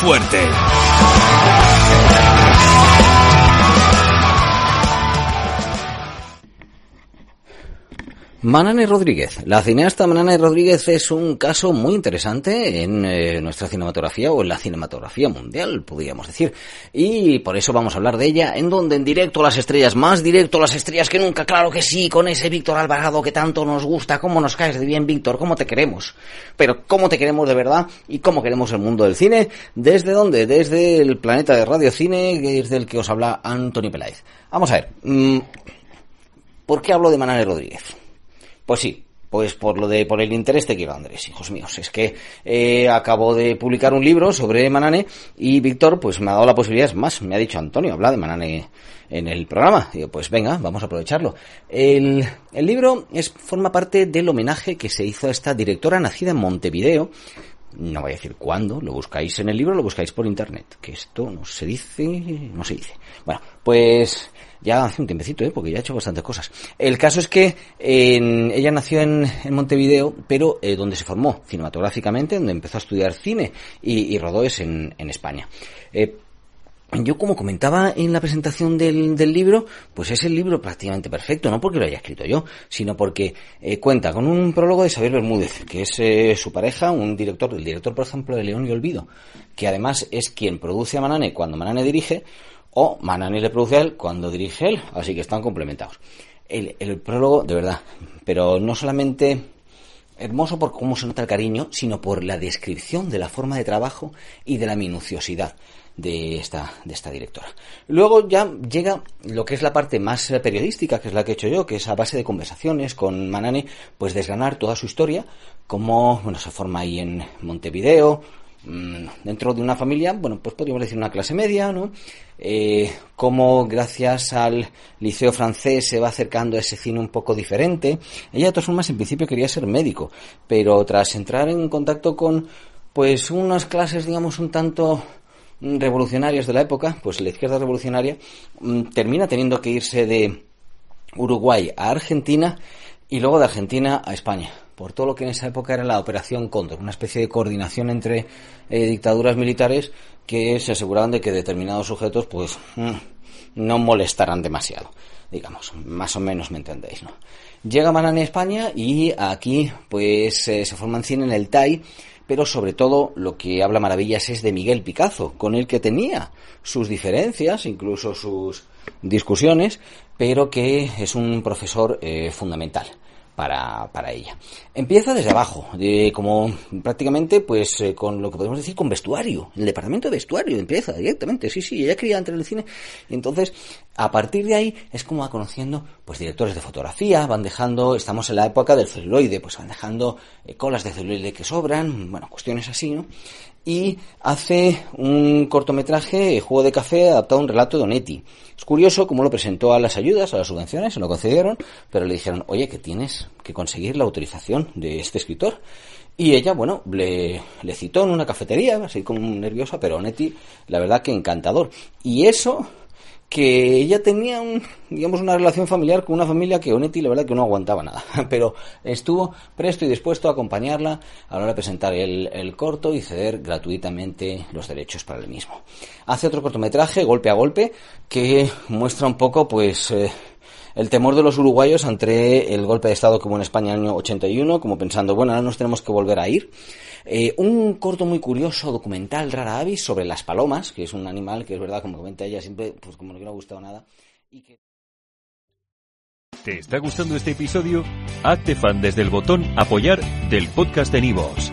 Fuerte! Manane Rodríguez. La cineasta Manane Rodríguez es un caso muy interesante en eh, nuestra cinematografía o en la cinematografía mundial, podríamos decir. Y por eso vamos a hablar de ella en donde en directo las estrellas, más directo las estrellas que nunca, claro que sí, con ese Víctor Alvarado que tanto nos gusta. ¿Cómo nos caes de bien, Víctor? ¿Cómo te queremos? Pero ¿cómo te queremos de verdad? ¿Y cómo queremos el mundo del cine? ¿Desde dónde? Desde el planeta de Radio Cine, desde el que os habla Antonio Peláez. Vamos a ver. mm, ¿Por qué hablo de Manane Rodríguez? Pues sí, pues por lo de por el interés te quiero Andrés, hijos míos. Es que eh, acabo de publicar un libro sobre Manane y Víctor pues me ha dado la posibilidad, es más, me ha dicho Antonio, habla de Manane en el programa. Digo, pues venga, vamos a aprovecharlo. El, el libro es, forma parte del homenaje que se hizo a esta directora nacida en Montevideo. No voy a decir cuándo, lo buscáis en el libro, lo buscáis por internet, que esto no se dice, no se dice. Bueno, pues ya hace un tiempecito, ¿eh? porque ya ha hecho bastantes cosas. El caso es que ella nació en, Montevideo, pero eh, donde se formó cinematográficamente, donde empezó a estudiar cine y, rodó es en, en España. Eh, yo, como comentaba en la presentación del, del libro, pues es el libro prácticamente perfecto, no porque lo haya escrito yo, sino porque eh, cuenta con un prólogo de Xavier Bermúdez, que es eh, su pareja, un director, el director, por ejemplo, de León y Olvido, que además es quien produce a Manane cuando Manane dirige, o Manane le produce a él cuando dirige él, así que están complementados. El, el prólogo, de verdad, pero no solamente hermoso por cómo se nota el cariño, sino por la descripción de la forma de trabajo y de la minuciosidad de esta, de esta directora. Luego ya llega lo que es la parte más periodística, que es la que he hecho yo, que es a base de conversaciones con Manane, pues desgranar toda su historia, cómo bueno, se forma ahí en Montevideo, mm, dentro de una familia, bueno, pues podríamos decir una clase media, ¿no? Eh, cómo gracias al liceo francés se va acercando a ese cine un poco diferente. Ella de todas formas en principio quería ser médico, pero tras entrar en contacto con pues unas clases digamos un tanto revolucionarias de la época, pues la izquierda revolucionaria mm, termina teniendo que irse de Uruguay a Argentina y luego de Argentina a España, por todo lo que en esa época era la Operación Cóndor, una especie de coordinación entre eh, dictaduras militares que se aseguraban de que determinados sujetos pues mm, no molestaran demasiado, digamos, más o menos me entendéis, ¿no? Llega Manane a España y aquí pues eh, se forma en cine en el TAI, pero sobre todo lo que habla maravillas es de Miguel Picazo, con el que tenía sus diferencias, incluso sus discusiones, pero que es un profesor eh, fundamental para, para ella. Empieza desde abajo, de, como prácticamente pues eh, con lo que podemos decir con vestuario, el departamento de vestuario empieza directamente, sí, sí, ella quería entrar en el cine entonces a partir de ahí es como va conociendo pues directores de fotografía, van dejando, estamos en la época del celuloide, pues van dejando eh, colas de celuloide que sobran, bueno, cuestiones así, ¿no? y hace un cortometraje, Juego de Café, adaptado a un relato de Onetti. Es curioso cómo lo presentó a las ayudas, a las subvenciones, se lo concedieron, pero le dijeron, oye, que tienes que conseguir la autorización de este escritor. Y ella, bueno, le, le citó en una cafetería, así como nerviosa, pero Onetti, la verdad que encantador. Y eso que ella tenía un, digamos una relación familiar con una familia que Onetti la verdad que no aguantaba nada, pero estuvo presto y dispuesto a acompañarla a la hora de presentar el, el corto y ceder gratuitamente los derechos para el mismo. Hace otro cortometraje, Golpe a Golpe, que muestra un poco pues eh, el temor de los uruguayos ante el golpe de Estado que hubo en España en el año 81, como pensando, bueno, ahora nos tenemos que volver a ir. Eh, un corto muy curioso, documental, rara avis, sobre las palomas, que es un animal que es verdad, como comenta ella, siempre, pues como no ha gustado nada. ¿Te está gustando este episodio? Hazte fan desde el botón Apoyar del podcast de Nivos.